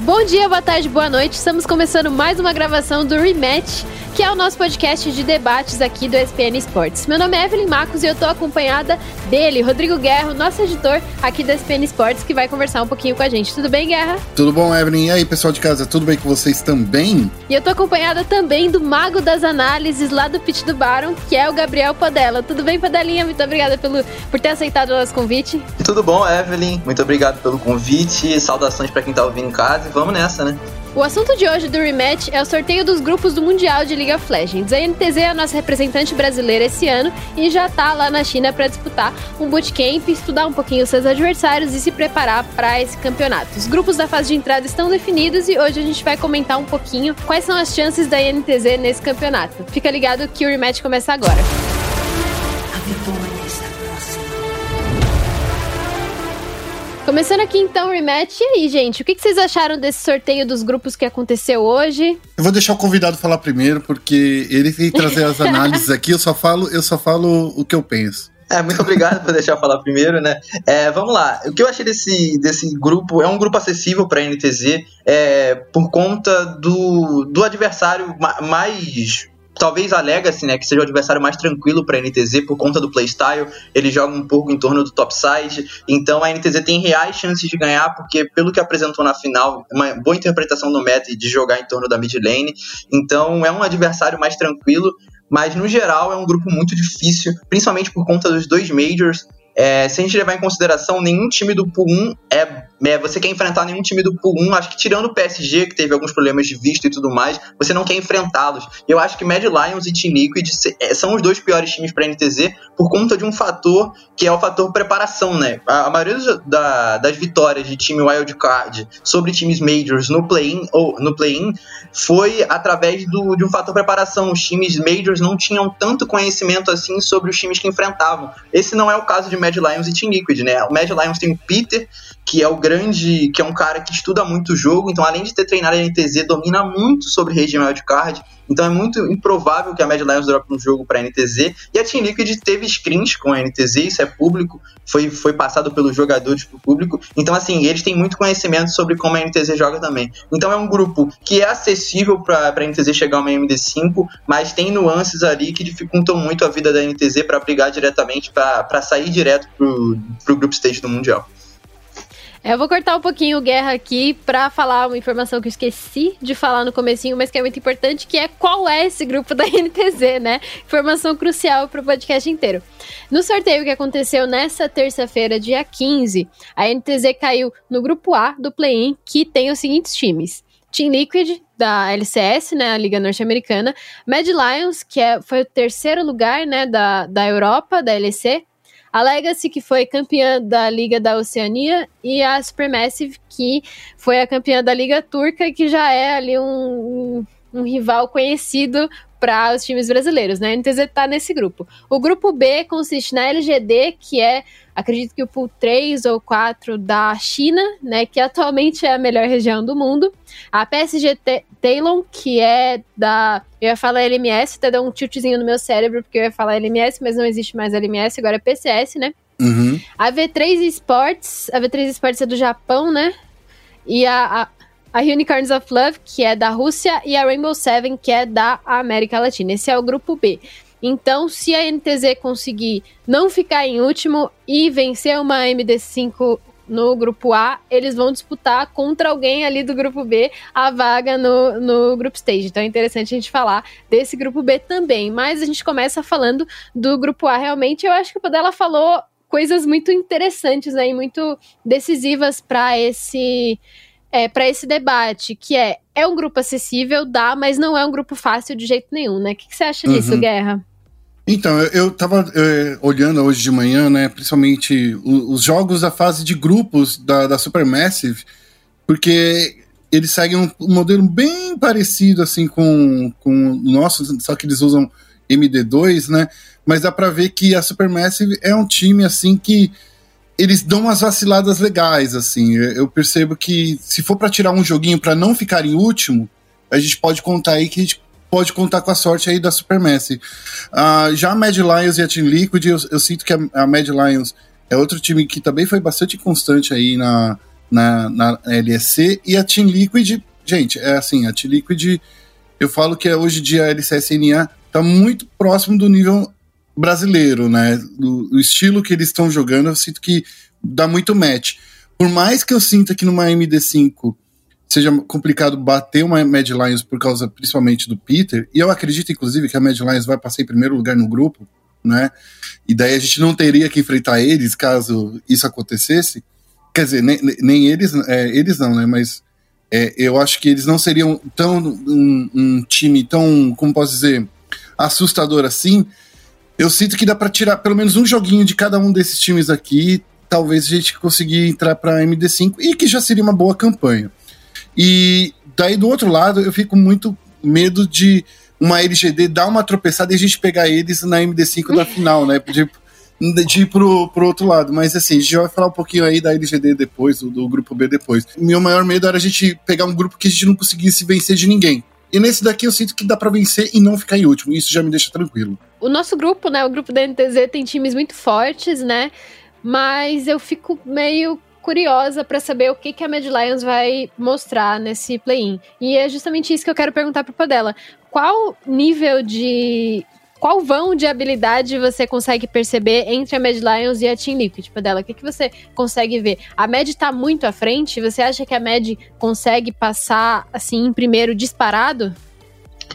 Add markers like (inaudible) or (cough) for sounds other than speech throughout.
Bom dia, boa tarde, boa noite. Estamos começando mais uma gravação do Rematch, que é o nosso podcast de debates aqui do ESPN Esportes. Meu nome é Evelyn Marcos e eu estou acompanhada dele, Rodrigo Guerra, nosso editor aqui do ESPN Esportes, que vai conversar um pouquinho com a gente. Tudo bem, Guerra? Tudo bom, Evelyn? E aí, pessoal de casa, tudo bem com vocês também? E eu estou acompanhada também do mago das análises lá do Pitch do Baron, que é o Gabriel Padella. Tudo bem, Padelinha? Muito obrigada pelo, por ter aceitado o nosso convite. Tudo bom, Evelyn? Muito obrigado pelo convite. Saudações para quem está ouvindo em casa vamos nessa, né? O assunto de hoje do Rematch é o sorteio dos grupos do Mundial de League of Legends. A NTZ é a nossa representante brasileira esse ano e já tá lá na China para disputar um bootcamp, estudar um pouquinho seus adversários e se preparar para esse campeonato. Os grupos da fase de entrada estão definidos e hoje a gente vai comentar um pouquinho quais são as chances da NTZ nesse campeonato. Fica ligado que o Rematch começa agora. Começando aqui então o rematch. E aí, gente, o que vocês acharam desse sorteio dos grupos que aconteceu hoje? Eu vou deixar o convidado falar primeiro, porque ele veio trazer as (laughs) análises aqui, eu só falo, eu só falo o que eu penso. É, muito obrigado por deixar eu falar primeiro, né? É, vamos lá. O que eu achei desse, desse grupo é um grupo acessível para a NTZ é, por conta do, do adversário mais talvez a Legacy, né, que seja o adversário mais tranquilo para a NTZ por conta do playstyle, ele joga um pouco em torno do topside, então a NTZ tem reais chances de ganhar, porque pelo que apresentou na final, uma boa interpretação do meta de jogar em torno da mid lane, então é um adversário mais tranquilo, mas no geral é um grupo muito difícil, principalmente por conta dos dois majors, é, se a gente levar em consideração, nenhum time do Pool 1 é é, você quer enfrentar nenhum time do Pool 1, acho que tirando o PSG, que teve alguns problemas de visto e tudo mais, você não quer enfrentá-los. Eu acho que Mad Lions e Team Liquid é, são os dois piores times para NTZ por conta de um fator que é o fator preparação, né? A, maioria da, das vitórias de time wildcard sobre times majors no play-in ou no play-in foi através do, de um fator preparação. Os times majors não tinham tanto conhecimento assim sobre os times que enfrentavam. Esse não é o caso de Mad Lions e Team Liquid, né? O Mad Lions tem o Peter, que é o grande, que é um cara que estuda muito o jogo, então além de ter treinado a NTZ, domina muito sobre de wildcard, então é muito improvável que a Mad Lions drope um jogo para a NTZ, e a Team Liquid teve screens com a NTZ, isso é público, foi, foi passado pelos jogadores para o público, então assim, eles têm muito conhecimento sobre como a NTZ joga também. Então é um grupo que é acessível para a NTZ chegar a uma MD5, mas tem nuances ali que dificultam muito a vida da NTZ para brigar diretamente, para sair direto para o Group Stage do Mundial. É, eu vou cortar um pouquinho o Guerra aqui para falar uma informação que eu esqueci de falar no comecinho, mas que é muito importante, que é qual é esse grupo da (laughs) NTZ, né? Informação crucial para o podcast inteiro. No sorteio que aconteceu nessa terça-feira, dia 15, a NTZ caiu no grupo A do play-in, que tem os seguintes times. Team Liquid, da LCS, né, a Liga Norte-Americana, Mad Lions, que é, foi o terceiro lugar, né, da, da Europa, da LEC, a Legacy, que foi campeã da Liga da Oceania, e a Supermassive, que foi a campeã da Liga Turca, que já é ali um, um, um rival conhecido para os times brasileiros, né? A NTZ está nesse grupo. O grupo B consiste na LGD, que é, acredito que o pool 3 ou 4 da China, né? Que atualmente é a melhor região do mundo. A PSG Talon, que é da. Eu ia falar LMS, até deu um tiltzinho no meu cérebro, porque eu ia falar LMS, mas não existe mais LMS, agora é PCS, né? Uhum. A V3 Sports, a V3 Sports é do Japão, né? E a, a a Unicorns of Love, que é da Rússia, e a Rainbow Seven, que é da América Latina. Esse é o grupo B. Então, se a NTZ conseguir não ficar em último e vencer uma MD5 no grupo A, eles vão disputar contra alguém ali do grupo B a vaga no, no Group Stage. Então é interessante a gente falar desse grupo B também. Mas a gente começa falando do grupo A. Realmente, eu acho que o Padela falou coisas muito interessantes aí, muito decisivas para esse é, para esse debate, que é é um grupo acessível, dá, mas não é um grupo fácil de jeito nenhum, né? O que, que você acha uhum. disso, Guerra? Então, eu, eu tava é, olhando hoje de manhã, né, principalmente os, os jogos da fase de grupos da, da Supermassive, porque eles seguem um, um, modelo bem parecido, assim, com, com o nosso, só que eles usam MD2, né, mas dá pra ver que a Supermassive é um time, assim, que eles dão umas vaciladas legais, assim. Eu percebo que se for para tirar um joguinho para não ficar em último, a gente pode contar aí que a gente pode contar com a sorte aí da Supermassive. Uh, já a Mad Lions e a Team Liquid, eu, eu sinto que a, a, Mad Lions é outro time que também foi bastante constante aí na, na, na LSC e a Team Liquid, gente, é assim, a Team Liquid, eu falo que hoje em dia a LCSNA tá muito próximo do nível brasileiro, né? Do, do estilo que eles estão jogando, eu sinto que dá muito match. Por mais que eu sinta que numa MD5 seja complicado bater uma Mad Lions por causa principalmente do Peter, e eu acredito inclusive que a Mad Lions vai passar em primeiro lugar no grupo, né? E daí a gente não teria que enfrentar eles caso isso acontecesse. Quer dizer, nem, nem eles, é, eles não, né? Mas é, eu acho que eles não seriam tão um, um, time tão, como posso dizer, assustador assim. Eu sinto que dá para tirar pelo menos um joguinho de cada um desses times aqui, talvez a gente conseguir entrar para MD5 e que já seria uma boa campanha. E daí do outro lado, eu fico muito medo de uma LGD dar uma tropeçada e a gente pegar eles na MD5 da final, né? De, de ir pro, pro outro lado. Mas assim, a gente vai falar um pouquinho aí da LGD depois, do, do grupo B depois. Meu maior medo era a gente pegar um grupo que a gente não conseguisse vencer de ninguém. E nesse daqui eu sinto que dá para vencer e não ficar em último. Isso já me deixa tranquilo. O nosso grupo, né? O grupo da NTZ tem times muito fortes, né? Mas eu fico meio curiosa para saber o que, que a Mad Lions vai mostrar nesse play-in. E é justamente isso que eu quero perguntar pro Padela. Qual nível de qual vão de habilidade você consegue perceber entre a Mad Lions e a Team Liquid? Tipo, dela, o que, que você consegue ver? A Mad tá muito à frente? Você acha que a Mad consegue passar, assim, em primeiro disparado?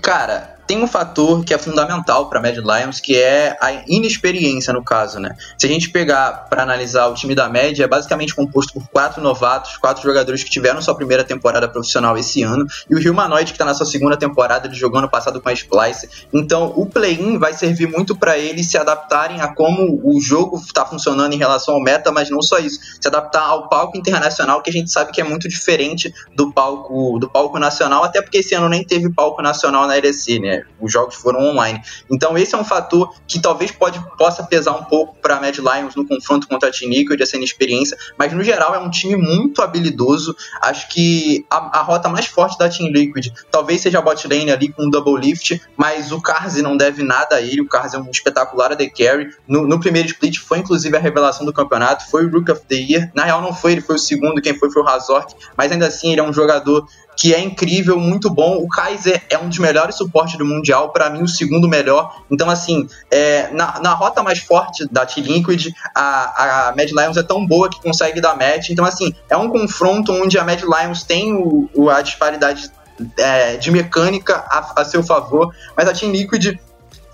Cara, tem um fator que é fundamental para Mad Lions, que é a inexperiência no caso, né? Se a gente pegar para analisar o time da Mad, é basicamente composto por quatro novatos, quatro jogadores que tiveram sua primeira temporada profissional esse ano, e o Humanoid que está na sua segunda temporada, ele jogou ano passado com a Splice. Então, o play-in vai servir muito para eles se adaptarem a como o jogo está funcionando em relação ao meta, mas não só isso, se adaptar ao palco internacional, que a gente sabe que é muito diferente do palco do palco nacional, até porque esse ano nem teve palco nacional na LEC, né? Os jogos foram online. Então esse é um fator que talvez pode, possa pesar um pouco para a Mad Lions no confronto contra a Team Liquid, essa inexperiência, mas no geral é um time muito habilidoso. Acho que a, a rota mais forte da Team Liquid talvez seja a bot lane ali com o double lift, mas o Karzi não deve nada a ele. O Karzi é um espetacular AD carry. No, no primeiro split foi inclusive a revelação do campeonato, foi o Rook of the Year. Na real não foi, ele foi o segundo, quem foi foi o Razork, mas ainda assim ele é um jogador que é incrível, muito bom. O Kaiser é um dos melhores suportes do Mundial, para mim o segundo melhor. Então, assim, é, na, na rota mais forte da T-Liquid, a, a Mad Lions é tão boa que consegue dar match. Então, assim, é um confronto onde a Mad Lions tem o, o a disparidade é, de mecânica a, a, seu favor, mas a Team Liquid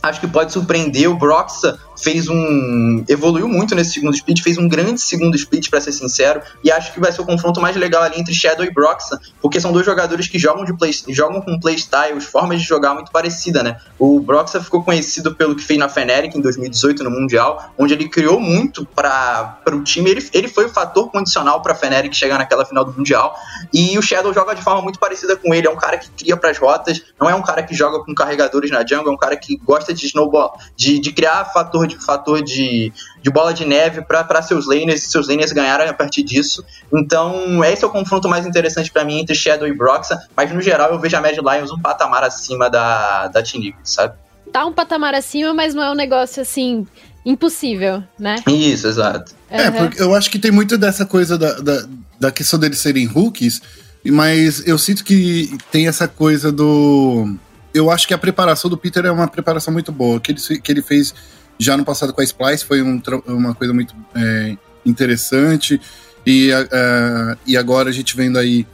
acho que pode surpreender. O Broxa fez um. evoluiu muito nesse segundo split, fez um grande segundo split, para ser sincero, e acho que vai ser o confronto mais legal ali entre Shadow e Broxa, porque são dois jogadores que jogam, de play, jogam com playstyles, formas de jogar muito parecida, né? O Broxa ficou conhecido pelo que fez na Fnatic em 2018 no Mundial, onde ele criou muito para o time, ele, ele foi o fator condicional para a Fnatic chegar naquela final do Mundial, e o Shadow joga de forma muito parecida com ele, é um cara que cria para as rotas, não é um cara que joga com carregadores na jungle, é um cara que gosta de snowball, de, de criar fator de fator de, de bola de neve para seus laners e seus laners ganharam a partir disso. Então, esse é o confronto mais interessante para mim entre Shadow e Broxa, mas no geral eu vejo a Mad Lions um patamar acima da, da Team Liquid, sabe? Tá um patamar acima, mas não é um negócio assim impossível, né? Isso, exato. É, uhum. porque eu acho que tem muito dessa coisa da, da, da questão deles serem rookies, mas eu sinto que tem essa coisa do eu acho que a preparação do Peter é uma preparação muito boa. Que ele, que ele fez já no passado com a Splice foi um, uma coisa muito é, interessante. E, uh, e agora a gente vendo aí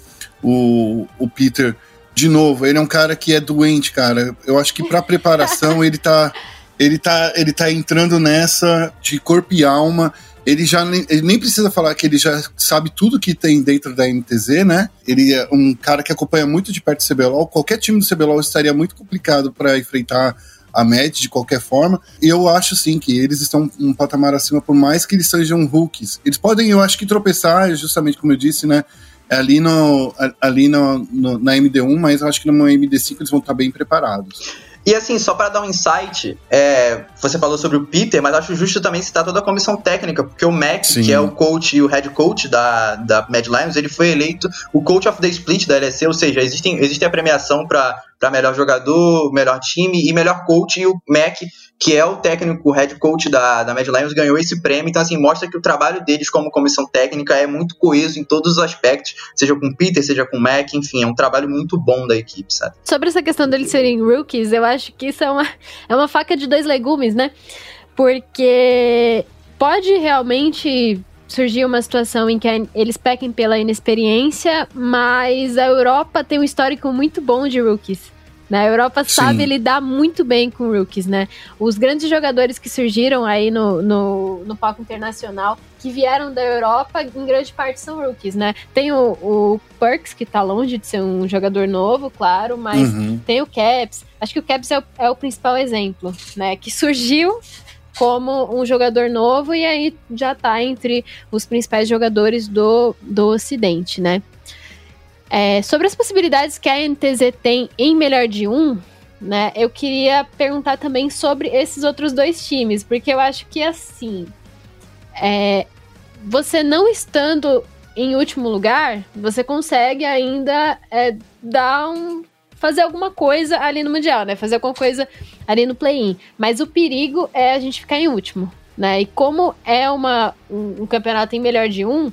o, o Peter de novo. Ele é um cara que é doente, cara. Eu acho que para preparação ele tá, ele, tá, ele tá entrando nessa de corpo e alma ele já nem, ele nem precisa falar que ele já sabe tudo que tem dentro da MTZ, né? Ele é um cara que acompanha muito de perto o CBLOL. Qualquer time do CBLOL estaria muito complicado para enfrentar a MED de qualquer forma. E eu acho sim que eles estão um patamar acima, por mais que eles sejam rookies. Eles podem, eu acho que tropeçar, justamente como eu disse, né? Ali, no, ali no, no na MD1, mas eu acho que numa MD5 eles vão estar bem preparados. E assim, só para dar um insight, é, você falou sobre o Peter, mas acho justo também citar toda a comissão técnica, porque o Mac, Sim. que é o coach e o head coach da, da Mad Lions, ele foi eleito o coach of the split da LEC, ou seja, existem, existe a premiação para para melhor jogador, melhor time e melhor coach. E o Mac, que é o técnico, o head coach da, da Mad Lions, ganhou esse prêmio. Então, assim, mostra que o trabalho deles como comissão técnica é muito coeso em todos os aspectos, seja com o Peter, seja com o Mac, enfim, é um trabalho muito bom da equipe, sabe? Sobre essa questão deles serem rookies, eu acho que isso é uma, é uma faca de dois legumes, né? Porque pode realmente surgir uma situação em que eles pequem pela inexperiência, mas a Europa tem um histórico muito bom de rookies. Né? A Europa Sim. sabe lidar muito bem com rookies, né? Os grandes jogadores que surgiram aí no, no, no palco internacional, que vieram da Europa, em grande parte são rookies, né? Tem o, o Perks, que tá longe de ser um jogador novo, claro, mas uhum. tem o Caps. Acho que o Caps é o, é o principal exemplo, né? Que surgiu como um jogador novo e aí já tá entre os principais jogadores do, do Ocidente, né? É, sobre as possibilidades que a NTZ tem em melhor de um, né? Eu queria perguntar também sobre esses outros dois times, porque eu acho que assim, é, você não estando em último lugar, você consegue ainda é, dar um fazer alguma coisa ali no Mundial, né? Fazer alguma coisa ali no play-in. Mas o perigo é a gente ficar em último, né? E como é uma, um, um campeonato em melhor de um,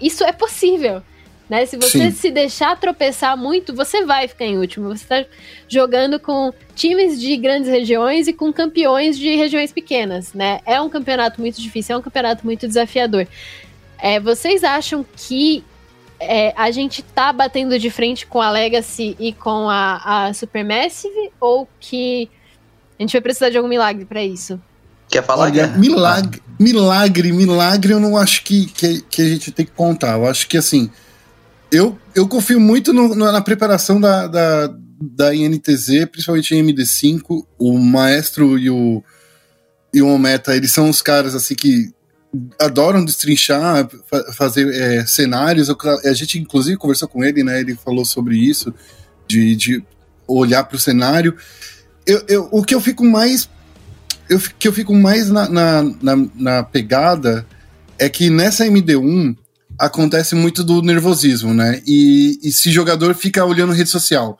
isso é possível. Né? Se você Sim. se deixar tropeçar muito, você vai ficar em último. Você está jogando com times de grandes regiões e com campeões de regiões pequenas, né? É um campeonato muito difícil, é um campeonato muito desafiador. É, vocês acham que é, a gente tá batendo de frente com a Legacy e com a, a Supermassive ou que a gente vai precisar de algum milagre para isso? Quer falar? Olha, milagre, milagre, milagre, eu não acho que, que, que, a gente tem que contar. Eu acho que assim, eu, eu confio muito no, na preparação da, da, da INTZ, principalmente em MD5. O Maestro e o, e o Ometa, eles são os caras assim que adoram destrinchar, fazer é, cenários. A gente, inclusive, conversou com ele, né? Ele falou sobre isso, de, de olhar para o cenário. Eu, eu, o que eu fico mais. Eu, que eu fico mais na, na, na, na pegada é que nessa MD1 acontece muito do nervosismo, né? E, e se jogador fica olhando rede social.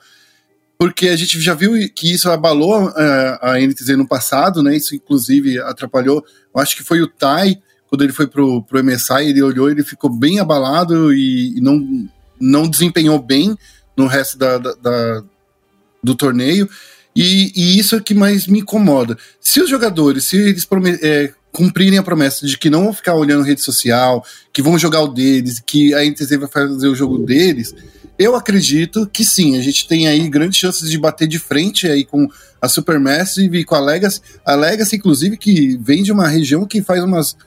Porque a gente já viu que isso abalou uh, a NTZ no passado, né? Isso inclusive atrapalhou. Eu acho que foi o Tai quando ele foi pro, pro MSI, ele olhou, ele ficou bem abalado e, e não, não desempenhou bem no resto da, da, da do torneio. E, e, isso é o que mais me incomoda. Se os jogadores, se eles é, cumprirem a promessa de que não vão ficar olhando rede social, que vão jogar o deles, que a NTZ vai fazer o jogo deles, eu acredito que sim, a gente tem aí grandes chances de bater de frente aí com a Supermassive e com a Legacy. A Legacy, inclusive, que vem de uma região que faz umas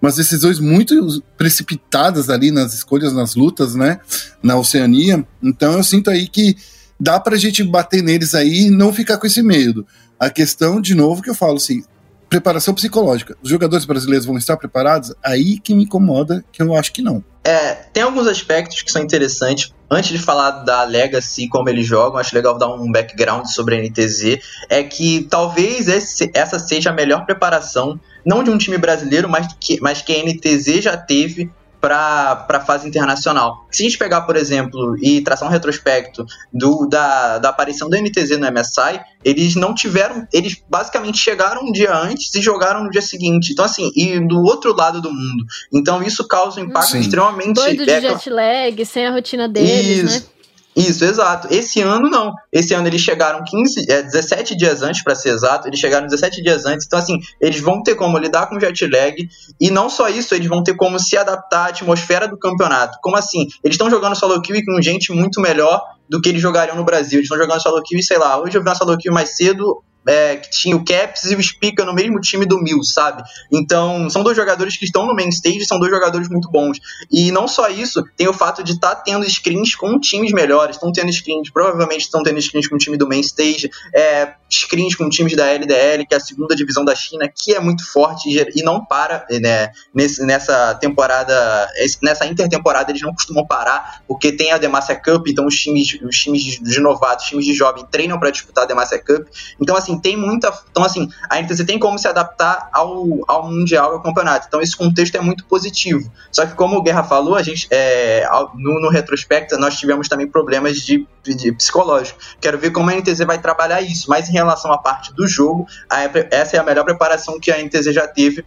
umas decisões muito precipitadas ali nas escolhas, nas lutas, né? Na Oceania. Então eu sinto aí que dá pra gente bater neles aí e não ficar com esse medo. A questão, de novo, que eu falo assim, preparação psicológica. Os jogadores brasileiros vão estar preparados? Aí que me incomoda, que eu acho que não. É, tem alguns aspectos que são interessantes. Antes de falar da Legacy, como eles jogam, acho legal dar um background sobre a NTZ. É que talvez esse, essa seja a melhor preparação não de um time brasileiro, mas que, mas que a NTZ já teve para a fase internacional. Se a gente pegar, por exemplo, e traçar um retrospecto do, da, da aparição da NTZ no MSI, eles não tiveram. Eles basicamente chegaram um dia antes e jogaram no dia seguinte. Então, assim, e do outro lado do mundo. Então, isso causa um impacto Sim. extremamente. Doido de é, jet lag, sem a rotina deles, isso. né? Isso, exato. Esse ano não. Esse ano eles chegaram 15, é, 17 dias antes, para ser exato. Eles chegaram 17 dias antes. Então, assim, eles vão ter como lidar com jet lag. E não só isso, eles vão ter como se adaptar à atmosfera do campeonato. Como assim? Eles estão jogando solo queue com gente muito melhor do que eles jogariam no Brasil. Eles estão jogando solo queue, sei lá, hoje eu vi uma solo queue mais cedo, é, que tinha o Caps e o Spica no mesmo time do Mil, sabe? Então, são dois jogadores que estão no main stage, são dois jogadores muito bons. E não só isso, tem o fato de estar tá tendo screens com times melhores, estão tendo screens, provavelmente estão tendo screens com o time do main stage, é, screens com times da LDL, que é a segunda divisão da China, que é muito forte e não para, né, nesse, nessa temporada, nessa intertemporada eles não costumam parar, porque tem a Demacia Cup, então os times, os times de novatos, os times de jovem treinam para disputar a Demacia Cup. Então, assim, assim, tem muita. Então, assim, a NTZ tem como se adaptar ao, ao Mundial, ao campeonato. Então, esse contexto é muito positivo. Só que, como o Guerra falou, a gente, é, no, no retrospecto, nós tivemos também problemas de, de psicológico. Quero ver como a NTZ vai trabalhar isso. Mas em relação à parte do jogo, a, essa é a melhor preparação que a NTZ já teve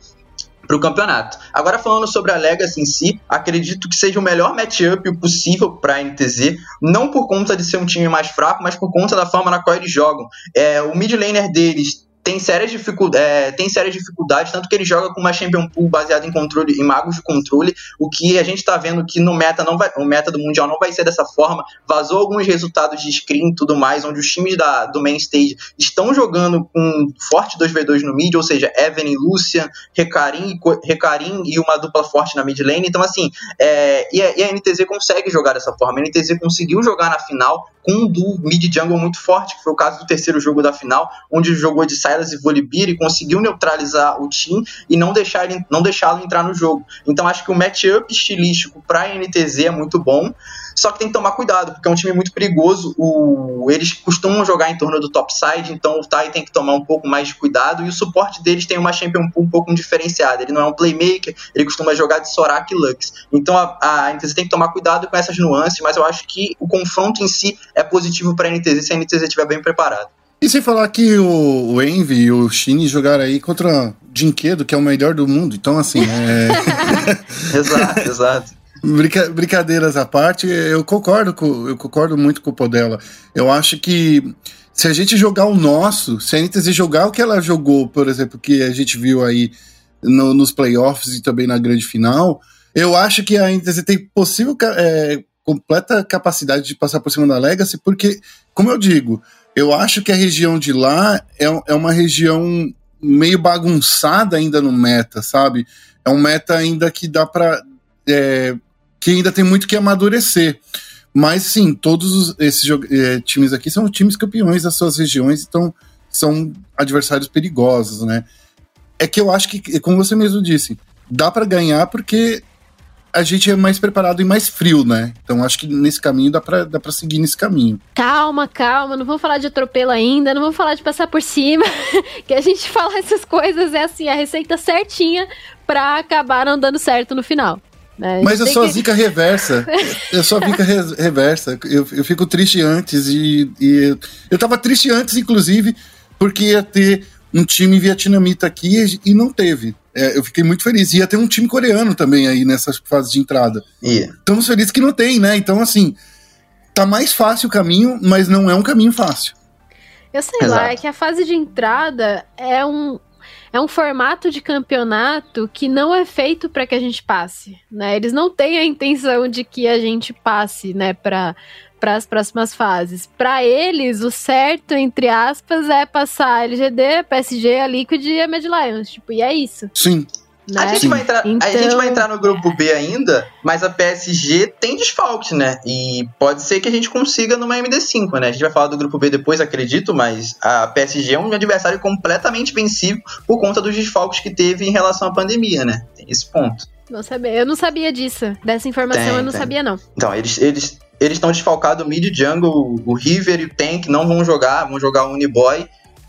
para o campeonato. Agora falando sobre a Legacy em si, acredito que seja o melhor matchup possível para a NTZ, não por conta de ser um time mais fraco, mas por conta da forma na qual eles jogam. É, o mid laner deles tem sérias, dificuldades, é, tem sérias dificuldades, tanto que ele joga com uma Champion Pool baseada em controle, em magos de controle, o que a gente está vendo que no meta não vai, o meta do Mundial não vai ser dessa forma. Vazou alguns resultados de screen e tudo mais, onde os times da, do main stage estão jogando com forte 2v2 no mid, ou seja, Evan e Lucian, Recarim, Recarim e uma dupla forte na mid lane. Então, assim, é, e, a, e a NTZ consegue jogar dessa forma. A NTZ conseguiu jogar na final com um do mid jungle muito forte, que foi o caso do terceiro jogo da final, onde jogou de Silas e Volibear conseguiu neutralizar o Team e não deixar ele, não deixá-lo entrar no jogo. Então acho que o matchup estilístico para NTZ é muito bom. Só que tem que tomar cuidado, porque é um time muito perigoso. O, eles costumam jogar em torno do topside, então o Tai tem que tomar um pouco mais de cuidado. E o suporte deles tem uma Champion Pool um pouco diferenciada. Ele não é um playmaker, ele costuma jogar de Sorak e Lux. Então a, a NTZ tem que tomar cuidado com essas nuances, mas eu acho que o confronto em si é positivo para a NTZ se a NTZ estiver bem preparada. E sem falar que o, o Envy e o Shin jogaram aí contra Dinquedo, que é o melhor do mundo. Então, assim, é. (laughs) exato, exato. Brinca, brincadeiras à parte, eu concordo, com, eu concordo muito com o Podela. Eu acho que se a gente jogar o nosso, se a NTZ jogar o que ela jogou, por exemplo, que a gente viu aí no, nos playoffs e também na grande final, eu acho que a NTZ tem possível é, completa capacidade de passar por cima da Legacy, porque, como eu digo, eu acho que a região de lá é, é uma região meio bagunçada ainda no meta, sabe? É um meta ainda que dá para é, que ainda tem muito que amadurecer. Mas sim, todos esses é, times aqui são times campeões das suas regiões, então são adversários perigosos, né? É que eu acho que, como você mesmo disse, dá para ganhar porque a gente é mais preparado e mais frio, né? Então acho que nesse caminho dá pra, dá pra seguir nesse caminho. Calma, calma, não vamos falar de atropelo ainda, não vamos falar de passar por cima, (laughs) que a gente fala essas coisas é assim, a receita certinha pra acabar não dando certo no final. Né? Mas eu sou que... a zica reversa. eu sou a zica re reversa. Eu, eu fico triste antes e, e eu tava triste antes, inclusive, porque ia ter um time vietnamita aqui e não teve. É, eu fiquei muito feliz. Ia ter um time coreano também aí nessa fase de entrada. Yeah. Estamos felizes que não tem, né? Então, assim, tá mais fácil o caminho, mas não é um caminho fácil. Eu sei Exato. lá, é que a fase de entrada é um, é um formato de campeonato que não é feito para que a gente passe, né? Eles não têm a intenção de que a gente passe, né, para para as próximas fases. Para eles, o certo, entre aspas, é passar a LGD, a PSG, a Liquid e a Mad Lions. Tipo, e é isso. Sim. Né? A, gente vai entrar, então... a gente vai entrar no grupo B ainda, mas a PSG tem desfalque, né? E pode ser que a gente consiga numa MD5, né? A gente vai falar do grupo B depois, acredito, mas a PSG é um adversário completamente vencível por conta dos desfalques que teve em relação à pandemia, né? Tem esse ponto. Não sabia. Eu não sabia disso. Dessa informação tem, eu não tem. sabia, não. Então, eles, eles eles estão desfalcados mid jungle, o River e o Tank não vão jogar, vão jogar o Uniboy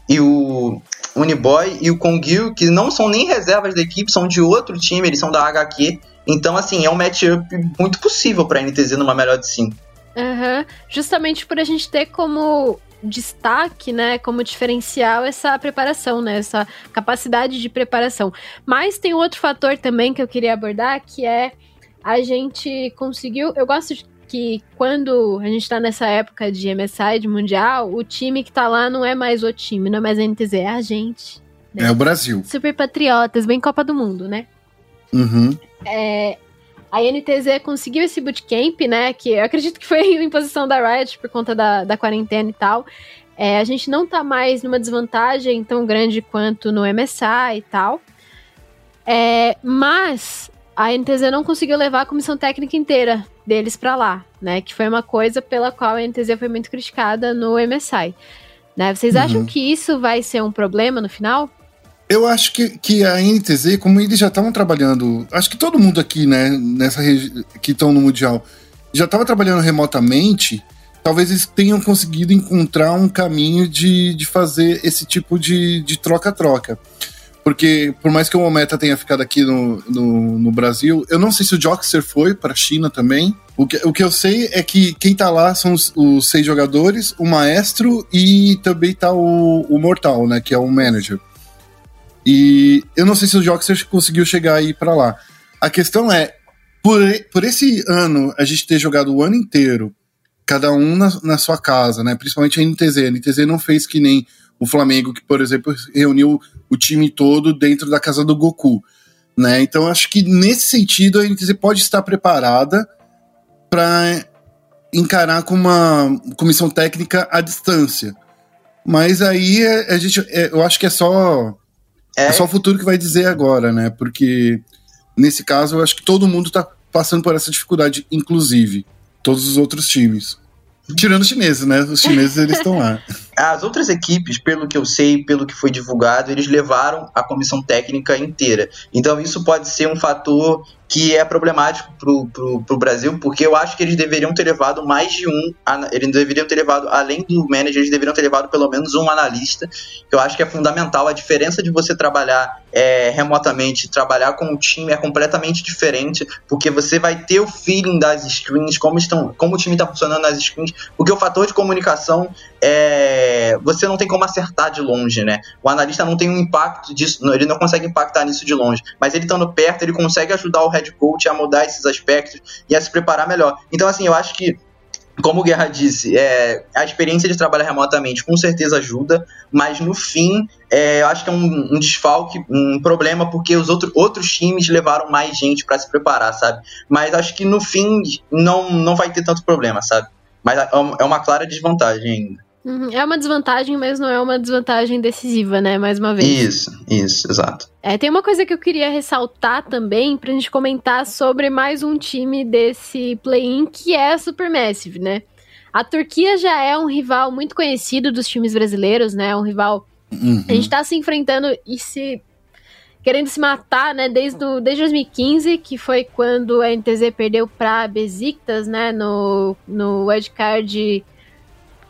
e o Uniboy e o Kongil, que não são nem reservas da equipe, são de outro time, eles são da HQ. Então, assim, é um matchup muito possível pra NTZ numa melhor de 5. Uhum. Justamente por a gente ter como destaque, né, como diferencial essa preparação, né, essa capacidade de preparação. Mas tem outro fator também que eu queria abordar, que é a gente conseguiu, eu gosto de que quando a gente tá nessa época de MSI, de Mundial, o time que tá lá não é mais o time, não é mais a NTZ, é a gente. Né? É o Brasil. Super patriotas, bem Copa do Mundo, né? Uhum. É, a NTZ conseguiu esse bootcamp, né? Que eu acredito que foi (laughs) em posição da Riot por conta da, da quarentena e tal. É, a gente não tá mais numa desvantagem tão grande quanto no MSI e tal. É, mas a NTZ não conseguiu levar a comissão técnica inteira deles para lá, né? Que foi uma coisa pela qual a NTZ foi muito criticada no MSI. Né? Vocês uhum. acham que isso vai ser um problema no final? Eu acho que, que a NTZ, como eles já estavam trabalhando, acho que todo mundo aqui, né, nessa que estão no Mundial, já estava trabalhando remotamente, talvez eles tenham conseguido encontrar um caminho de, de fazer esse tipo de troca-troca. Porque, por mais que o Ometa tenha ficado aqui no, no, no Brasil, eu não sei se o Joxer foi para a China também. O que, o que eu sei é que quem tá lá são os, os seis jogadores, o maestro e também tá o, o Mortal, né? Que é o manager. E eu não sei se o Joxer conseguiu chegar aí para lá. A questão é, por, por esse ano, a gente ter jogado o ano inteiro, cada um na, na sua casa, né? Principalmente a NTZ. A NTZ não fez que nem o Flamengo, que, por exemplo, reuniu o time todo dentro da casa do Goku. Né? Então, acho que nesse sentido a NTZ pode estar preparada para encarar com uma comissão técnica à distância. Mas aí é, a gente, é, eu acho que é só é. é. só o futuro que vai dizer agora, né? Porque nesse caso eu acho que todo mundo está passando por essa dificuldade, inclusive todos os outros times. Tirando os chineses, né? Os chineses eles estão lá. (laughs) As outras equipes, pelo que eu sei, pelo que foi divulgado, eles levaram a comissão técnica inteira. Então isso pode ser um fator que é problemático pro, pro, pro Brasil, porque eu acho que eles deveriam ter levado mais de um, eles deveriam ter levado, além do manager, eles deveriam ter levado pelo menos um analista, que eu acho que é fundamental. A diferença de você trabalhar é, remotamente, trabalhar com o time é completamente diferente, porque você vai ter o feeling das screens, como, estão, como o time está funcionando nas screens, porque o fator de comunicação você não tem como acertar de longe, né? O analista não tem um impacto disso, ele não consegue impactar nisso de longe, mas ele estando perto, ele consegue ajudar o head coach a mudar esses aspectos e a se preparar melhor. Então, assim, eu acho que como o Guerra disse, é, a experiência de trabalhar remotamente com certeza ajuda, mas no fim, é, eu acho que é um, um, desfalque, um problema, porque os outro, outros times levaram mais gente para se preparar, sabe? Mas acho que no fim não, não vai ter tanto problema, sabe? Mas é, é uma clara desvantagem ainda. Uhum. É uma desvantagem, mas não é uma desvantagem decisiva, né? Mais uma vez. Isso, isso, exato. É, tem uma coisa que eu queria ressaltar também, pra gente comentar sobre mais um time desse play-in, que é a Supermassive, né? A Turquia já é um rival muito conhecido dos times brasileiros, né? Um rival. Uhum. A gente tá se enfrentando e se. querendo se matar, né? Desde, do, desde 2015, que foi quando a NTZ perdeu pra Besiktas, né? No, no wildcard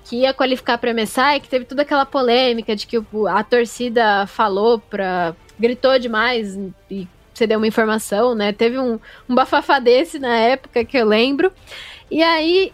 que ia qualificar para MSI, que teve toda aquela polêmica de que a torcida falou pra. gritou demais e você deu uma informação, né? Teve um, um bafafá desse na época que eu lembro. E aí,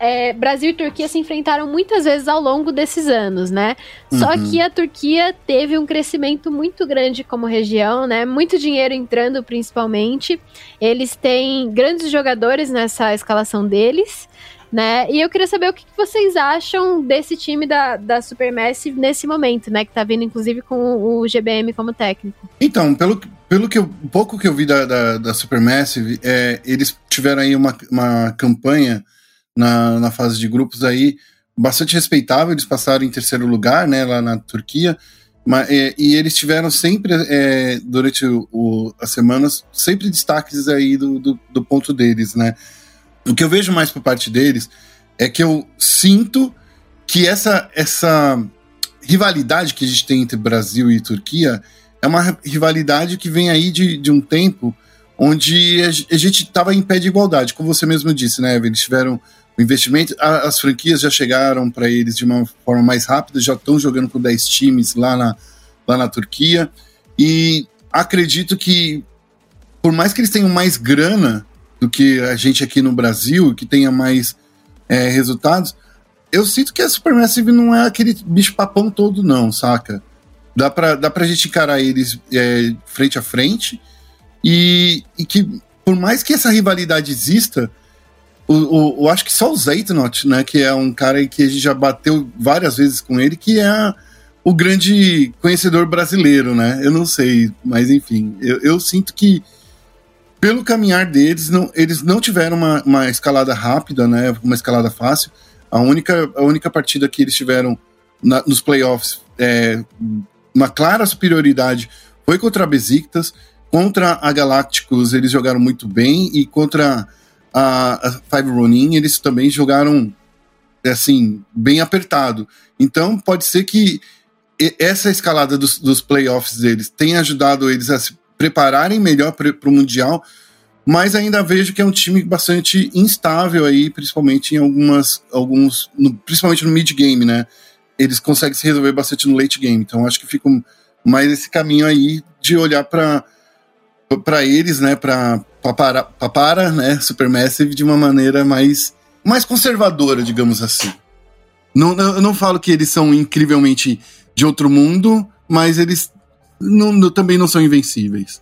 é, Brasil e Turquia se enfrentaram muitas vezes ao longo desses anos, né? Uhum. Só que a Turquia teve um crescimento muito grande como região, né? Muito dinheiro entrando, principalmente. Eles têm grandes jogadores nessa escalação deles né? E eu queria saber o que vocês acham desse time da, da Supermassive nesse momento, né? Que tá vindo, inclusive, com o GBM como técnico. Então, pelo, pelo que eu, pouco que eu vi da, da, da Supermassive, é, eles tiveram aí uma, uma campanha na, na fase de grupos aí bastante respeitável, eles passaram em terceiro lugar, né, lá na Turquia, mas, é, e eles tiveram sempre, é, durante o, o, as semanas, sempre destaques aí do, do, do ponto deles, né, o que eu vejo mais por parte deles é que eu sinto que essa, essa rivalidade que a gente tem entre Brasil e Turquia é uma rivalidade que vem aí de, de um tempo onde a gente estava em pé de igualdade, como você mesmo disse, né, Eles tiveram o investimento, as franquias já chegaram para eles de uma forma mais rápida, já estão jogando com 10 times lá na, lá na Turquia, e acredito que, por mais que eles tenham mais grana, do que a gente aqui no Brasil, que tenha mais é, resultados, eu sinto que a Supermassive não é aquele bicho papão todo, não, saca? Dá pra, dá pra gente encarar eles é, frente a frente e, e, que, por mais que essa rivalidade exista, eu acho que só o Zeitnot, né, que é um cara que a gente já bateu várias vezes com ele, que é o grande conhecedor brasileiro, né? Eu não sei, mas enfim, eu, eu sinto que pelo caminhar deles, não, eles não tiveram uma, uma escalada rápida, né? Uma escalada fácil. A única, a única partida que eles tiveram na, nos playoffs, é, uma clara superioridade, foi contra a Besiktas. Contra a Galácticos, eles jogaram muito bem. E contra a, a Five Ronin, eles também jogaram, assim, bem apertado. Então, pode ser que essa escalada dos, dos playoffs deles tenha ajudado eles a se prepararem melhor para o Mundial, mas ainda vejo que é um time bastante instável aí, principalmente em algumas, alguns, no, principalmente no mid game, né? Eles conseguem se resolver bastante no late game, então acho que fica mais esse caminho aí de olhar para para eles, né, para para para, né, Supermassive de uma maneira mais mais conservadora, digamos assim. Não, eu não falo que eles são incrivelmente de outro mundo, mas eles não, também não são invencíveis.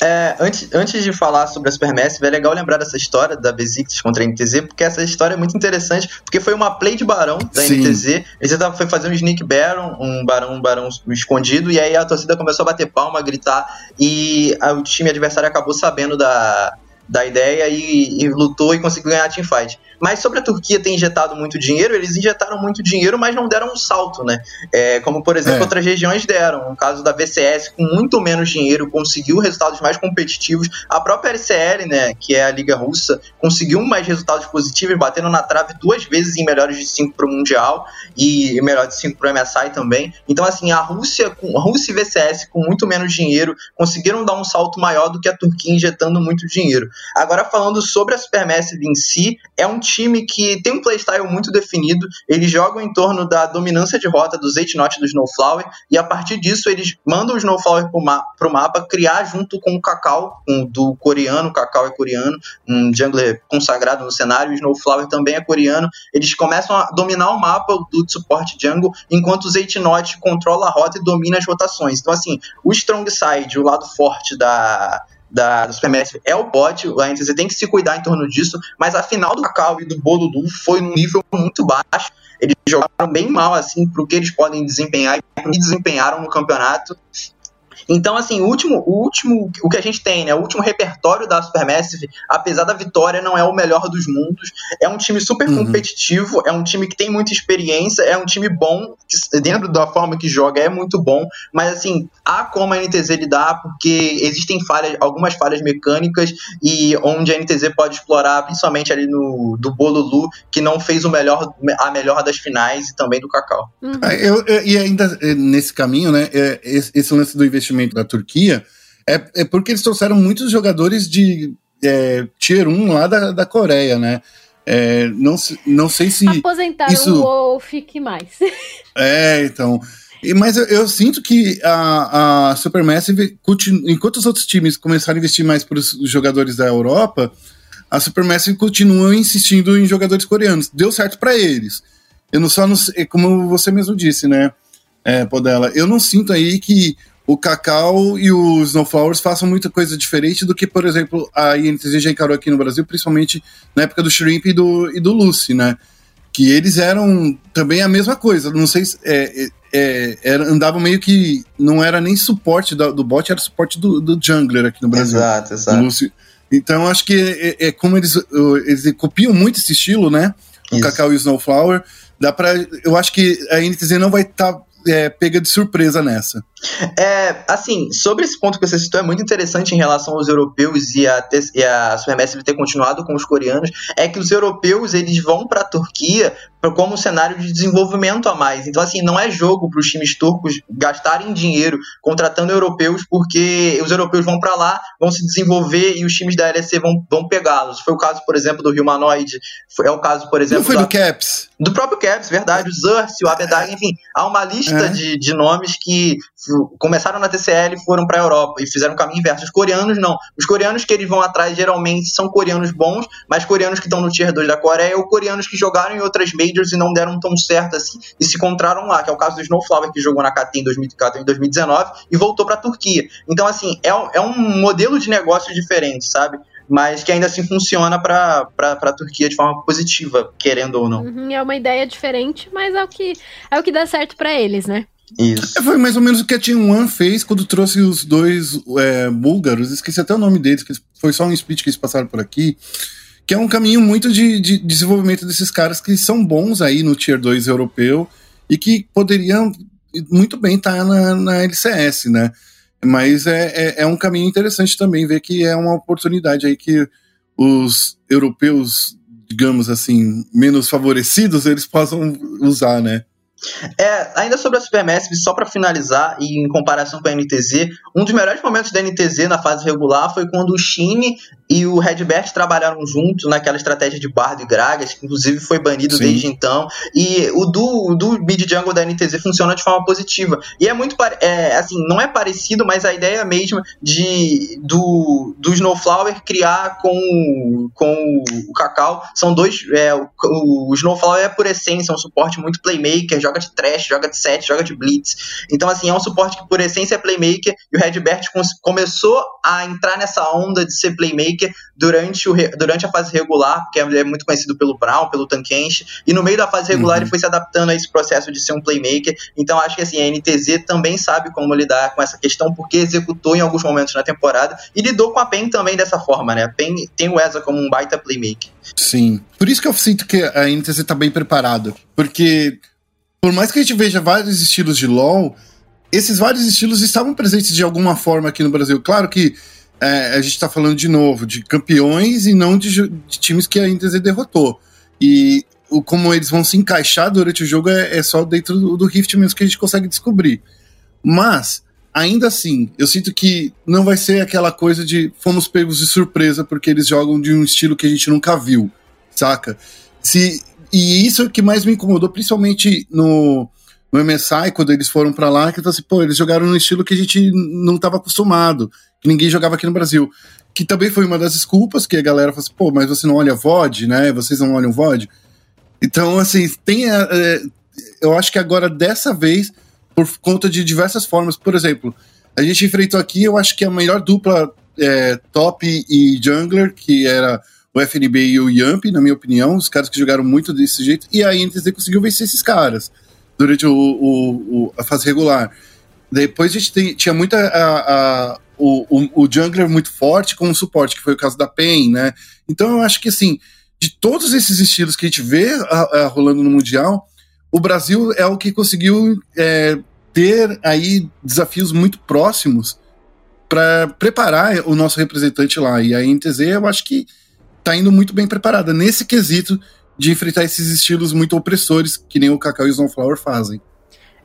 É, antes, antes de falar sobre a Supermassive, é legal lembrar dessa história da Besiktas contra a NTZ, porque essa história é muito interessante, porque foi uma play de barão da Sim. NTZ. Eles foi fazer um sneak baron, um barão, um barão escondido, e aí a torcida começou a bater palma, a gritar, e a, o time adversário acabou sabendo da, da ideia e, e, lutou e conseguiu ganhar a teamfight. Mas sobre a Turquia ter injetado muito dinheiro, eles injetaram muito dinheiro, mas não deram um salto, né? É, como, por exemplo, é. outras regiões deram. No caso da VCS, com muito menos dinheiro, conseguiu resultados mais competitivos. A própria LCL, né, que é a Liga Russa, conseguiu mais resultados positivos, batendo na trave duas vezes em melhores de cinco para o Mundial e melhor de cinco para o MSI também. Então, assim, a Rússia, com, a Rússia e VCS, com muito menos dinheiro, conseguiram dar um salto maior do que a Turquia injetando muito dinheiro. Agora, falando sobre a Supermassive em si, é um time que tem um playstyle muito definido, eles jogam em torno da dominância de rota dos 8 Not do Snowflower, e a partir disso eles mandam o Snowflower pro, ma pro mapa criar junto com o Cacau, um, do coreano, Cacau é coreano, um jungler consagrado no cenário, o Snowflower também é coreano, eles começam a dominar o mapa do suporte jungle, enquanto os 8 Not controla a rota e domina as rotações. Então assim, o Strong Side, o lado forte da da, do Supermassive é o bot, a NTZ tem que se cuidar em torno disso, mas a final do Cacau e do Bolulu foi num nível muito baixo. Eles jogaram bem mal, assim, pro que eles podem desempenhar e pro que desempenharam no campeonato. Então, assim, o último, o último, o que a gente tem, né? O último repertório da Supermassive, apesar da vitória, não é o melhor dos mundos. É um time super uhum. competitivo, é um time que tem muita experiência, é um time bom, dentro da forma que joga, é muito bom. Mas, assim, há como a NTZ lidar, porque existem falhas, algumas falhas mecânicas e onde a NTZ pode explorar, principalmente ali no do Bolulu, que não fez o melhor, a melhor das finais e também do Cacau. Uhum. Eu, eu, e ainda eh, nesse caminho, né? É, esse lance do investimento investimento da Turquia é, é porque eles trouxeram muitos jogadores de é, Tier 1 lá da, da Coreia, né? É, não, não sei se. Aposentaram isso... o Wolf que mais. (laughs) é, então. E, mas eu, eu, sinto que a, a Supermassive, enquanto os outros times começaram a investir mais para os jogadores da Europa, a Supermassive continua insistindo em jogadores coreanos. Deu certo para eles. Eu não só não sei, como você mesmo disse, né, é, Podela, eu não sinto aí que o Cacau e o Snowflowers façam muita coisa diferente do que, por exemplo, a INTZ já encarou aqui no Brasil, principalmente na época do Shrimp e do, e do Lucy, né? Que eles eram também a mesma coisa. Não sei se. É, é, é era, andavam meio que. Não era nem suporte do, do bot, era suporte do, do jungler aqui no Brasil. Exato, exato. Lucy. Então acho que é, é, como eles, eles copiam muito esse estilo, né? O Isso. Cacau e o Snowflower. Dá pra, eu acho que a NTZ não vai estar tá é, pega de surpresa nessa. É, assim, sobre esse ponto que você citou, é muito interessante em relação aos europeus e a, e a Supermassive ter continuado com os coreanos, é que os europeus eles vão para a Turquia como cenário de desenvolvimento a mais. Então, assim, não é jogo para os times turcos gastarem dinheiro contratando europeus, porque os europeus vão para lá, vão se desenvolver e os times da LEC vão, vão pegá-los. Foi o caso, por exemplo, do Humanoid, é o caso, por exemplo. Não foi do, do Caps. Do próprio Caps, verdade. O Zurse, o Abedag, enfim, há uma lista é. de, de nomes que começaram na TCL e foram para a Europa e fizeram o caminho inverso. Os coreanos não. Os coreanos que eles vão atrás geralmente são coreanos bons, mas coreanos que estão no Tier 2 da Coreia ou coreanos que jogaram em outras majors e não deram tão certo assim e se encontraram lá, que é o caso do Snowflower que jogou na KT em 2014 em 2019 e voltou para a Turquia. Então, assim, é, é um modelo de negócio diferente, sabe? mas que ainda assim funciona para a Turquia de forma positiva, querendo ou não. Uhum, é uma ideia diferente, mas é o que, é o que dá certo para eles, né? Isso. É, foi mais ou menos o que a Team One fez quando trouxe os dois é, búlgaros, esqueci até o nome deles, que foi só um speech que eles passaram por aqui, que é um caminho muito de, de desenvolvimento desses caras que são bons aí no Tier 2 europeu e que poderiam muito bem estar tá na, na LCS, né? Mas é, é, é, um caminho interessante também ver que é uma oportunidade aí que os europeus, digamos assim, menos favorecidos, eles possam usar, né? É, ainda sobre a Supermassive, só para finalizar, e em comparação com a NTZ, um dos melhores momentos da NTZ na fase regular foi quando o Shine e o Redbert trabalharam juntos naquela estratégia de Bardo e Gragas, que inclusive foi banido Sim. desde então. E o do, do mid jungle da NTZ funciona de forma positiva. E é muito é, assim, não é parecido, mas a ideia mesma de do, do Snowflower criar com, com o Cacau são dois. É, o, o Snowflower é por essência um suporte muito playmaker, joga de trash, joga de set, joga de blitz. Então, assim, é um suporte que por essência é playmaker e o Redbert começou a entrar nessa onda de ser playmaker durante, o, durante a fase regular, porque é muito conhecido pelo Brown, pelo Tankenshi, e no meio da fase regular uhum. ele foi se adaptando a esse processo de ser um playmaker. Então, acho que assim, a NTZ também sabe como lidar com essa questão, porque executou em alguns momentos na temporada e lidou com a PEN também dessa forma, né? A PEN tem o ESA como um baita playmaker. Sim. Por isso que eu sinto que a NTZ tá bem preparada. Porque por mais que a gente veja vários estilos de LoL, esses vários estilos estavam presentes de alguma forma aqui no Brasil. Claro que é, a gente está falando de novo de campeões e não de, de times que a NTZ derrotou. E o, como eles vão se encaixar durante o jogo é, é só dentro do, do, Rift mesmo que a gente consegue descobrir. Mas, ainda assim, eu sinto que não vai ser aquela coisa de fomos pegos de surpresa porque eles jogam de um estilo que a gente nunca viu, saca? Se e isso é o que mais me incomodou, principalmente no, no MSI, quando eles foram para lá, que eu assim, pô, eles jogaram no estilo que a gente não estava acostumado, que ninguém jogava aqui no Brasil. Que também foi uma das desculpas, que a galera falou assim, pô, mas você não olha VOD, né? Vocês não olham VOD? Então, assim, tem. É, eu acho que agora, dessa vez, por conta de diversas formas, por exemplo, a gente enfrentou aqui, eu acho que a melhor dupla é, top e jungler, que era o FNB e o Yamp, na minha opinião, os caras que jogaram muito desse jeito, e a NTZ conseguiu vencer esses caras durante o, o, o a fase regular. Depois a gente tem, tinha muita. A, a, o, o, jungler muito forte com o suporte, que foi o caso da PEN, né? Então eu acho que assim, de todos esses estilos que a gente vê a, rolando no Mundial, o Brasil é o que conseguiu é, ter aí desafios muito próximos para preparar o nosso representante lá. E a NTZ eu acho que tá indo muito bem preparada nesse quesito de enfrentar esses estilos muito opressores que nem o Cacau e o Snowflower fazem.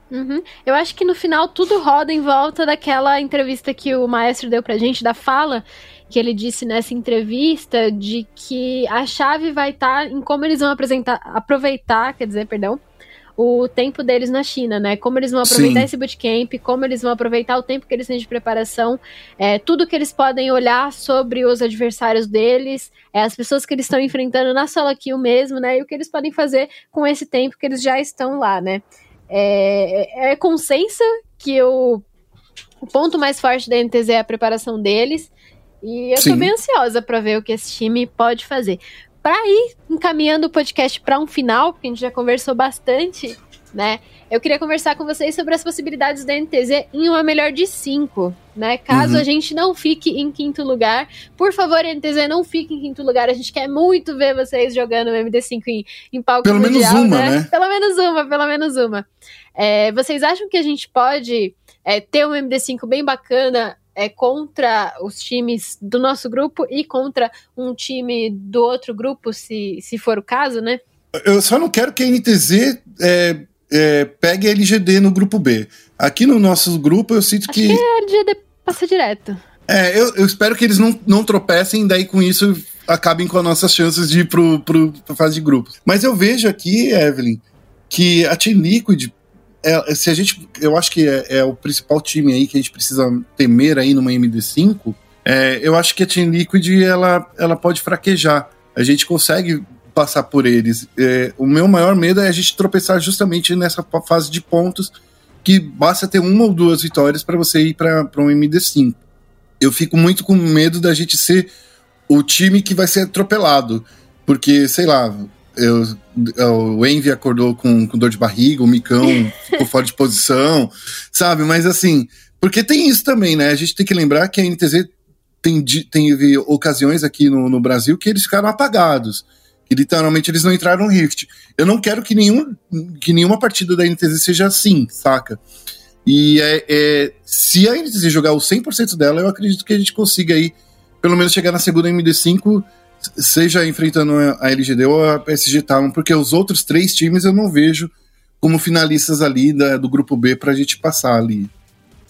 Uhum. Eu acho que no final tudo roda em volta daquela entrevista que o maestro deu pra gente, da fala, que ele disse nessa entrevista, de que a chave vai estar tá em como eles vão apresentar, aproveitar, quer dizer, perdão, o tempo deles na China, né? Como eles vão aproveitar Sim. esse bootcamp, como eles vão aproveitar o tempo que eles têm de preparação, é, tudo que eles podem olhar sobre os adversários deles, é, as pessoas que eles estão enfrentando na solo kill mesmo, né? E o que eles podem fazer com esse tempo que eles já estão lá, né? É, é consenso que o, o ponto mais forte da NTZ é a preparação deles. E eu Sim. tô bem ansiosa para ver o que esse time pode fazer para ir encaminhando o podcast para um final, porque a gente já conversou bastante, né? Eu queria conversar com vocês sobre as possibilidades da NTZ em uma melhor de cinco, né? Caso uhum. a gente não fique em quinto lugar, por favor, NTZ, não fique em quinto lugar. A gente quer muito ver vocês jogando o MD5 em, em palco Pelo mundial, menos uma, né? né? Pelo menos uma, pelo menos uma. É, vocês acham que a gente pode é, ter um MD5 bem bacana é, contra os times do nosso grupo e contra um time do outro grupo, se, se for o caso, né? Eu só não quero que a NTZ é, é, pegue a LGD no grupo B. Aqui no nosso grupo eu sinto Acho que. que a LGD passa direto. É, eu, eu espero que eles não, não tropecem, daí com isso acabem com as nossas chances de ir pro, pro, pra fase de grupos. Mas eu vejo aqui, Evelyn, que a Team Liquid é, se a gente, eu acho que é, é, o principal time aí que a gente precisa temer aí numa MD5. É, eu acho que a Team Liquid ela, ela pode fraquejar. A gente consegue passar por eles. É, o meu maior medo é a gente tropeçar justamente nessa fase de pontos que basta ter uma ou duas vitórias para você ir para um MD5. Eu fico muito com medo da gente ser o time que vai ser atropelado. Porque, sei lá, eu, o Envy acordou com, com, dor de barriga, o Micão (laughs) ficou fora de posição, sabe? Mas assim, porque tem isso também, né? A gente tem que lembrar que a NTZ tem, teve ocasiões aqui no, no Brasil que eles ficaram apagados. Que literalmente eles não entraram no Rift. Eu não quero que, nenhum, que nenhuma partida da NTZ seja assim, saca? E é, é, se a NTZ jogar o 100% dela, eu acredito que a gente consiga aí, pelo menos chegar na segunda MD5 seja enfrentando a LGD ou a PSG Town, porque os outros três times eu não vejo como finalistas ali da, do grupo B pra gente passar ali.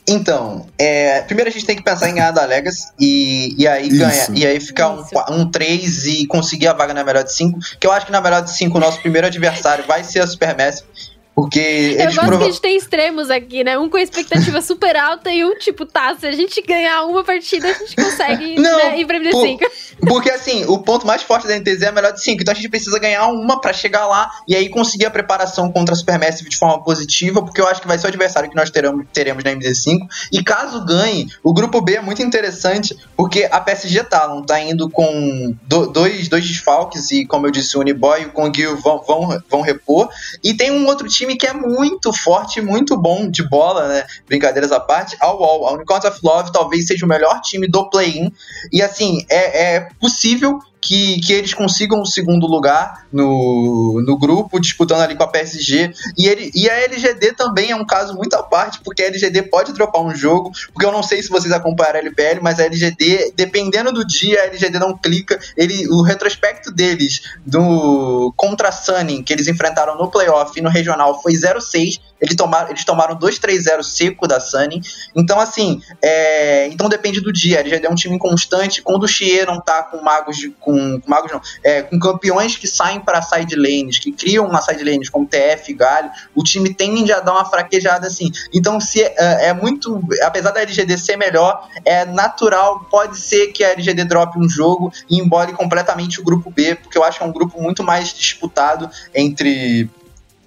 Então, é, primeiro a gente tem que pensar em ganhar da Legacy e, e aí ganhar, e aí ficar um, um 3 e conseguir a vaga na melhor de 5. Que eu acho que na melhor de 5 o nosso primeiro adversário vai ser a Supermassive. Porque Eu gosto que a gente tem extremos aqui, né? Um com expectativa (laughs) super alta e um tipo, tá, se a gente ganhar uma partida, a gente consegue (laughs) Não, né, ir pra por, 5. (laughs) Porque assim, o ponto mais forte da NTZ é a melhor de 5. Então a gente precisa ganhar uma para chegar lá e aí conseguir a preparação contra a Supermassive de forma positiva, porque eu acho que vai ser o adversário que nós teremos, teremos na MD5. E caso ganhe, o grupo B é muito interessante, porque a PSG tá, não tá indo com do, dois, dois desfalques, e como eu disse, o Uniboy e o Kongil vão, vão, vão repor. E tem um outro time time que é muito forte, muito bom de bola, né? Brincadeiras à parte, ao UOL. A Unicorns of Love talvez seja o melhor time do play-in. E assim, é, é possível que, que eles consigam o segundo lugar no, no grupo, disputando ali com a PSG. E, ele, e a LGD também é um caso muito à parte, porque a LGD pode dropar um jogo, porque eu não sei se vocês acompanharam a LPL, mas a LGD, dependendo do dia, a LGD não clica. Ele, o retrospecto deles do contra Sunning, que eles enfrentaram no playoff e no regional, foi 0-6 eles tomaram, eles tomaram 2-3-0 seco da Sunny. Então, assim, é, então depende do dia. Ele já deu um time constante. Quando o Xie não tá com magos, de, com, com, magos não, é, com campeões que saem para side lanes, que criam uma side lanes como TF Galho, o time tende a dar uma fraquejada assim. Então, se é, é muito, apesar da LGD ser melhor, é natural, pode ser que a LGD drope um jogo e embole completamente o grupo B, porque eu acho que é um grupo muito mais disputado entre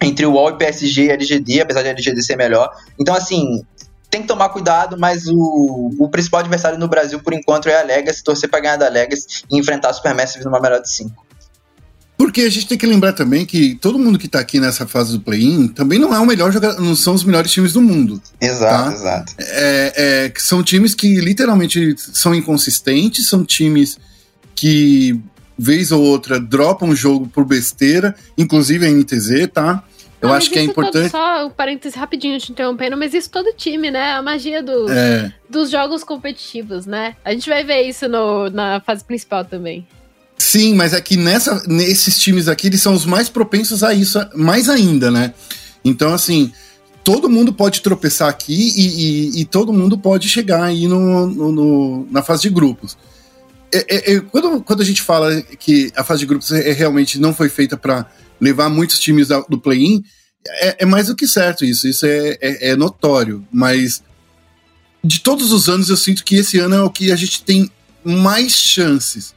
entre o UOL e PSG e LGD, apesar de a LGD ser melhor. Então, assim, tem que tomar cuidado, mas o, o principal adversário no Brasil, por enquanto, é a Legacy, torcer para ganhar da Legacy e enfrentar a Supermassive numa melhor de 5. Porque a gente tem que lembrar também que todo mundo que tá aqui nessa fase do play-in também não é o melhor jogador, não são os melhores times do mundo. Exato, tá? exato. É, é, são times que literalmente são inconsistentes, são times que vez ou outra dropa um jogo por besteira, inclusive a NTZ, tá? Eu acho que é importante. Todo, só um parênteses rapidinho te interrompendo, mas isso todo time, né? A magia do, é. dos jogos competitivos, né? A gente vai ver isso no, na fase principal também. Sim, mas é que nessa, nesses times aqui, eles são os mais propensos a isso, mais ainda, né? Então, assim, todo mundo pode tropeçar aqui e, e, e todo mundo pode chegar aí no, no, no, na fase de grupos. É, é, é, quando, quando a gente fala que a fase de grupos é, realmente não foi feita para levar muitos times do play-in, é, é, mais do que certo isso, isso é, é, é, notório, mas de todos os anos eu sinto que esse ano é o que a gente tem mais chances,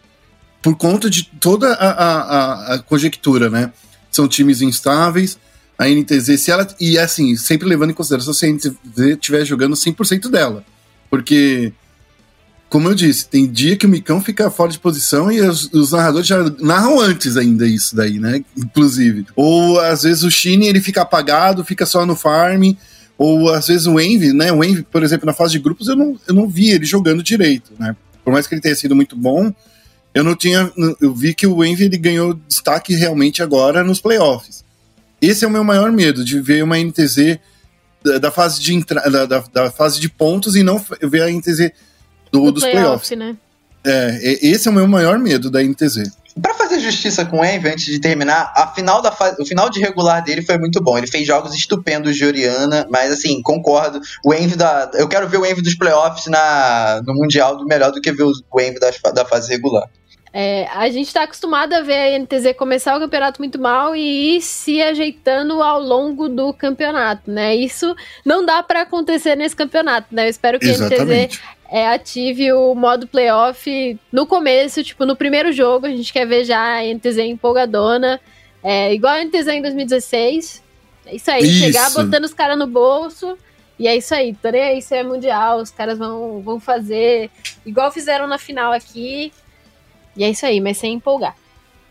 por conta de toda a, a, a conjectura, né? São times instáveis, a NTZ, se ela. E assim, sempre levando em consideração se a NTZ estiver jogando 100% dela. Porque como eu disse, tem dia que o Micão fica fora de posição e os, os, narradores já narram antes ainda isso daí, né? Inclusive. Ou às vezes o Shine ele fica apagado, fica só no farm. Ou às vezes o Envy, né? O Envy, por exemplo, na fase de grupos, eu não, eu não vi ele jogando direito, né? Por mais que ele tenha sido muito bom, eu não tinha. Eu vi que o Envy ele ganhou destaque realmente agora nos playoffs. Esse é o meu maior medo, de ver uma NTZ da, da fase de entra, da, da, da, fase de pontos e não ver a NTZ do, do dos playoffs. Né? É, esse é o meu maior medo da NTZ. Para fazer justiça com o Envy, antes de terminar, a final da o final de regular dele foi muito bom. Ele fez jogos estupendos de Oriana, mas assim, concordo. O Envy da. Eu quero ver o Envy dos playoffs na, no Mundial do melhor do que ver o Envy da, da fase regular. É, a gente está acostumado a ver a NTZ começar o campeonato muito mal e ir se ajeitando ao longo do campeonato, né? Isso não dá para acontecer nesse campeonato, né? Eu espero que Exatamente. a NTZ é, ative o modo playoff no começo, tipo, no primeiro jogo, a gente quer ver já a NTZ empolgadona, é, igual a NTZ em 2016. É isso aí, isso. chegar botando os caras no bolso. E é isso aí, tô nem aí se é mundial, os caras vão, vão fazer igual fizeram na final aqui. E é isso aí, mas sem empolgar.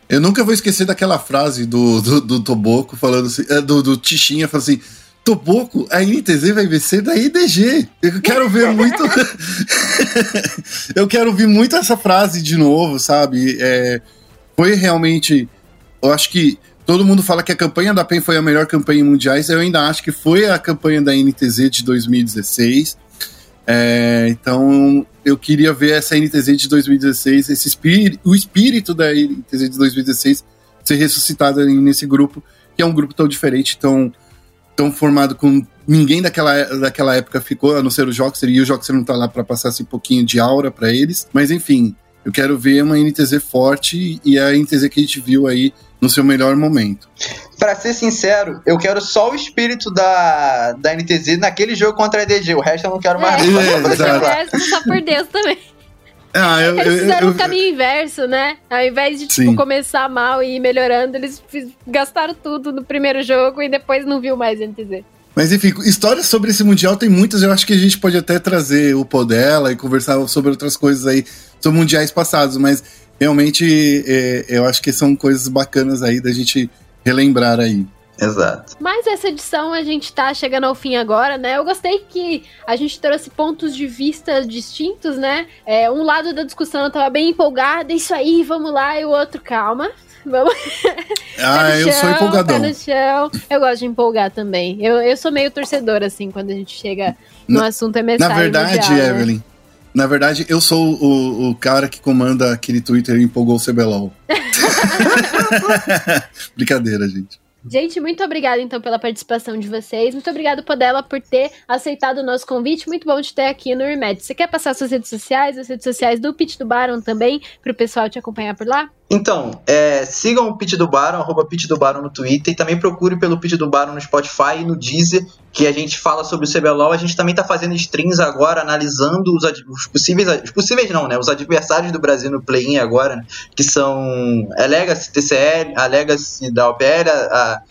Eu nunca vou esquecer daquela frase do, do, do Toboco falando assim, é, do, do Tichinha falando assim: Toboco, a NTZ vai vencer da IDG. Eu quero ver muito. (laughs) eu quero ouvir muito essa frase de novo, sabe? É, foi realmente. Eu acho que todo mundo fala que a campanha da PEN foi a melhor campanha em mundiais. Eu ainda acho que foi a campanha da NTZ de 2016. É, então, eu queria ver essa NTZ de 2016, esse espírito, o espírito da NTZ de 2016 ser ressuscitado nesse grupo, que é um grupo tão diferente, tão tão formado com ninguém daquela, daquela época ficou, a não ser o Joxer, e o Joxer não tá lá para passar esse pouquinho de aura para eles. Mas enfim, eu quero ver uma NTZ forte e a NTZ que a gente viu aí no seu melhor momento. Pra ser sincero, eu quero só o espírito da, da NTZ naquele jogo contra a EDG. O resto eu não quero mais. É, (laughs) é, só por Deus também. Ah, eu, eles fizeram eu, eu, o caminho inverso, né? Ao invés de tipo, começar mal e ir melhorando, eles gastaram tudo no primeiro jogo e depois não viu mais NTZ. Mas enfim, histórias sobre esse Mundial tem muitas. Eu acho que a gente pode até trazer o pó dela e conversar sobre outras coisas aí, sobre mundiais passados. Mas realmente é, eu acho que são coisas bacanas aí da gente relembrar aí. Exato. Mas essa edição a gente tá chegando ao fim agora, né? Eu gostei que a gente trouxe pontos de vista distintos, né? É, um lado da discussão eu tava bem empolgada, isso aí, vamos lá, e o outro, calma. (laughs) Vamos. Ah, eu chão, sou empolgadão. No chão. Eu gosto de empolgar também. Eu, eu sou meio torcedor, assim, quando a gente chega no na, assunto MSI. Na verdade, mundial? Evelyn, né? na verdade, eu sou o, o cara que comanda aquele Twitter e empolgou o CBLOL. (laughs) (laughs) Brincadeira, gente. Gente, muito obrigada então pela participação de vocês. Muito obrigado, Podela, por ter aceitado o nosso convite. Muito bom te ter aqui no Remédio. Você quer passar suas redes sociais, as redes sociais do Pitch do Baron também, para o pessoal te acompanhar por lá? Então, é, sigam o Pitch do Baron, arroba Pitch do Baron no Twitter, e também procure pelo Pitch do Baron no Spotify e no Deezer, que a gente fala sobre o CBLOL. A gente também está fazendo streams agora, analisando os, os, possíveis, os possíveis não, né, os adversários do Brasil no play-in agora, que são a Legacy TCL, a Legacy da OPL, a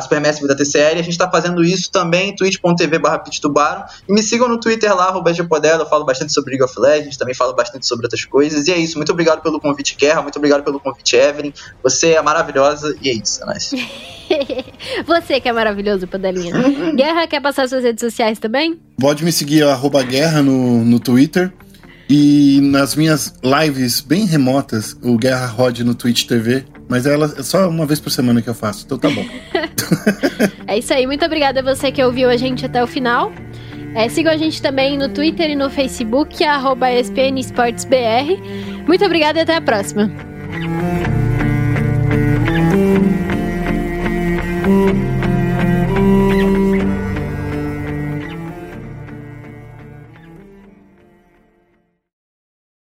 Supermassive da TCL. A gente está fazendo isso também, twitch.tv barra Tubarão. E me sigam no Twitter lá, arroba eu falo bastante sobre League of Legends, também falo bastante sobre outras coisas. E é isso, muito obrigado pelo convite, Guerra, muito obrigado pelo convite, Evelyn. Você é maravilhosa e é isso, é nice. (laughs) Você que é maravilhoso, Podelinha. (laughs) Guerra, quer passar suas redes sociais também? Pode me seguir, arroba Guerra no, no Twitter. E nas minhas lives bem remotas, o Guerra Rod no Twitch TV, mas ela é só uma vez por semana que eu faço, então tá bom. (laughs) é isso aí, muito obrigada a você que ouviu a gente até o final. É, sigam a gente também no Twitter e no Facebook, arroba ESPN Esportes BR. Muito obrigada e até a próxima.